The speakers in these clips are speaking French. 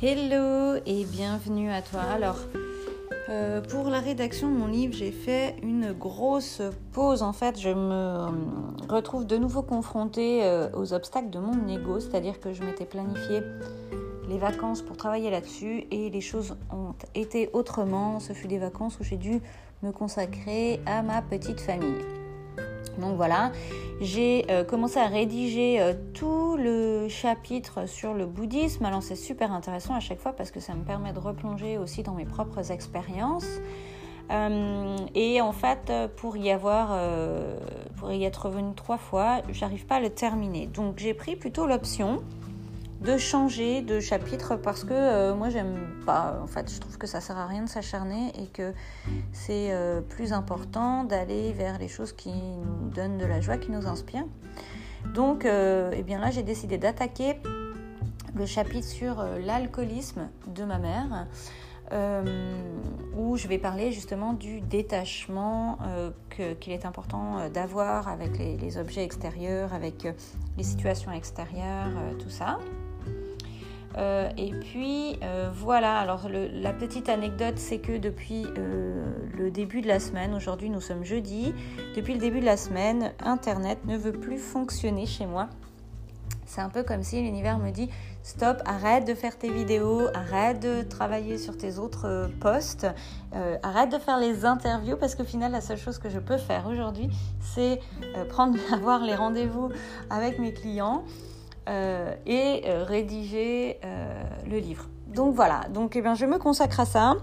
Hello et bienvenue à toi. Alors, euh, pour la rédaction de mon livre, j'ai fait une grosse pause. En fait, je me euh, retrouve de nouveau confrontée euh, aux obstacles de mon ego, c'est-à-dire que je m'étais planifié les vacances pour travailler là-dessus et les choses ont été autrement. Ce fut des vacances où j'ai dû me consacrer à ma petite famille. Donc voilà, j'ai euh, commencé à rédiger euh, tout le chapitre sur le bouddhisme. Alors c'est super intéressant à chaque fois parce que ça me permet de replonger aussi dans mes propres expériences. Euh, et en fait, pour y avoir, pour y être revenu trois fois, j'arrive pas à le terminer. Donc j'ai pris plutôt l'option de changer de chapitre parce que euh, moi j'aime pas en fait je trouve que ça sert à rien de s'acharner et que c'est euh, plus important d'aller vers les choses qui nous donnent de la joie qui nous inspirent donc euh, eh bien là j'ai décidé d'attaquer le chapitre sur l'alcoolisme de ma mère où je vais parler justement du détachement qu'il est important d'avoir avec les, objets extérieurs, avec les situations extérieures, tout ça. Euh, et puis euh, voilà, alors la petite anecdote, c'est que depuis euh, le début de la semaine, aujourd'hui nous sommes jeudi, depuis le début de la semaine, Internet ne veut plus fonctionner chez moi. C'est un peu comme si l'univers me dit stop, arrête de faire tes vidéos, arrête de travailler sur tes autres posts, arrête de faire les interviews parce qu'au final la seule chose que je peux faire aujourd'hui c'est prendre avoir les rendez-vous avec mes clients euh, et euh, rédiger euh, le livre. Donc voilà, donc eh bien, je me consacre à ça.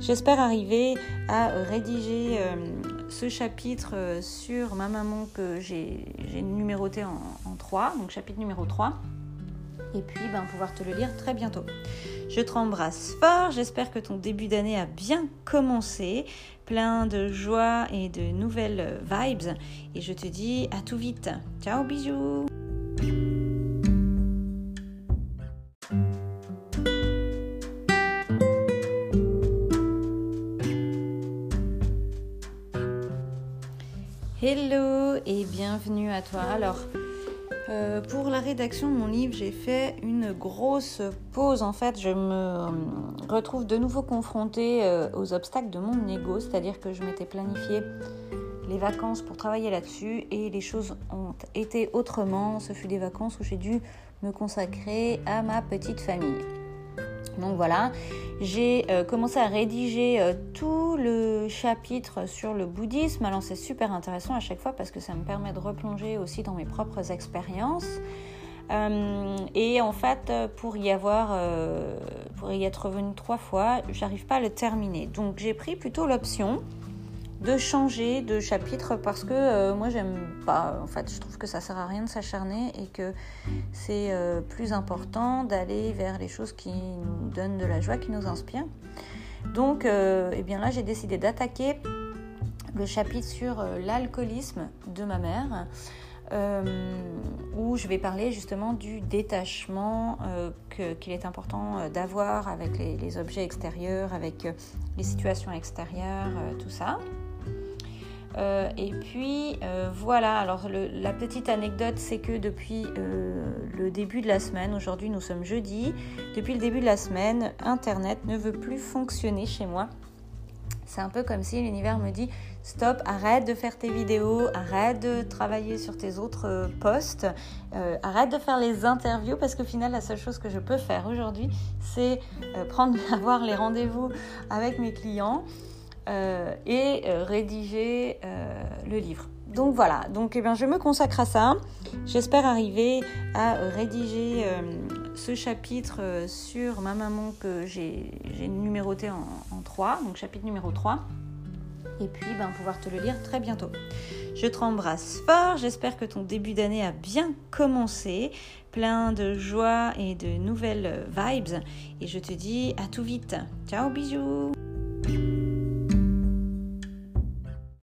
J'espère arriver à rédiger ce chapitre sur ma maman que j'ai numéroté en, en 3, donc chapitre numéro 3 et puis ben, pouvoir te le lire très bientôt. Je te embrasse fort, j'espère que ton début d'année a bien commencé, plein de joie et de nouvelles vibes, et je te dis à tout vite. Ciao, bisous Hello et bienvenue à toi. Alors, euh, pour la rédaction de mon livre, j'ai fait une grosse pause. En fait, je me retrouve de nouveau confrontée euh, aux obstacles de mon ego, c'est-à-dire que je m'étais planifié les vacances pour travailler là-dessus et les choses ont été autrement. Ce fut des vacances où j'ai dû me consacrer à ma petite famille. Donc voilà, j'ai euh, commencé à rédiger euh, tout le chapitre sur le bouddhisme. Alors c'est super intéressant à chaque fois parce que ça me permet de replonger aussi dans mes propres expériences. Euh, et en fait, pour y avoir, pour y être revenu trois fois, j'arrive pas à le terminer. Donc j'ai pris plutôt l'option de changer de chapitre parce que euh, moi j'aime pas en fait je trouve que ça sert à rien de s'acharner et que c'est euh, plus important d'aller vers les choses qui nous donnent de la joie qui nous inspirent donc euh, eh bien là j'ai décidé d'attaquer le chapitre sur l'alcoolisme de ma mère où je vais parler justement du détachement qu'il est important d'avoir avec les, objets extérieurs, avec les situations extérieures, tout ça. Euh, et puis euh, voilà, alors la petite anecdote, c'est que depuis euh, le début de la semaine, aujourd'hui nous sommes jeudi, depuis le début de la semaine, Internet ne veut plus fonctionner chez moi. C'est un peu comme si l'univers me dit stop, arrête de faire tes vidéos, arrête de travailler sur tes autres posts, arrête de faire les interviews parce qu'au final la seule chose que je peux faire aujourd'hui c'est prendre avoir les rendez-vous avec mes clients euh, et euh, rédiger euh, le livre. Donc voilà, donc eh bien, je me consacre à ça. J'espère arriver à rédiger ce chapitre sur ma maman que j'ai numéroté en, en 3, donc chapitre numéro 3 et puis ben, pouvoir te le lire très bientôt. Je te embrasse fort, j'espère que ton début d'année a bien commencé, plein de joie et de nouvelles vibes, et je te dis à tout vite. Ciao, bisous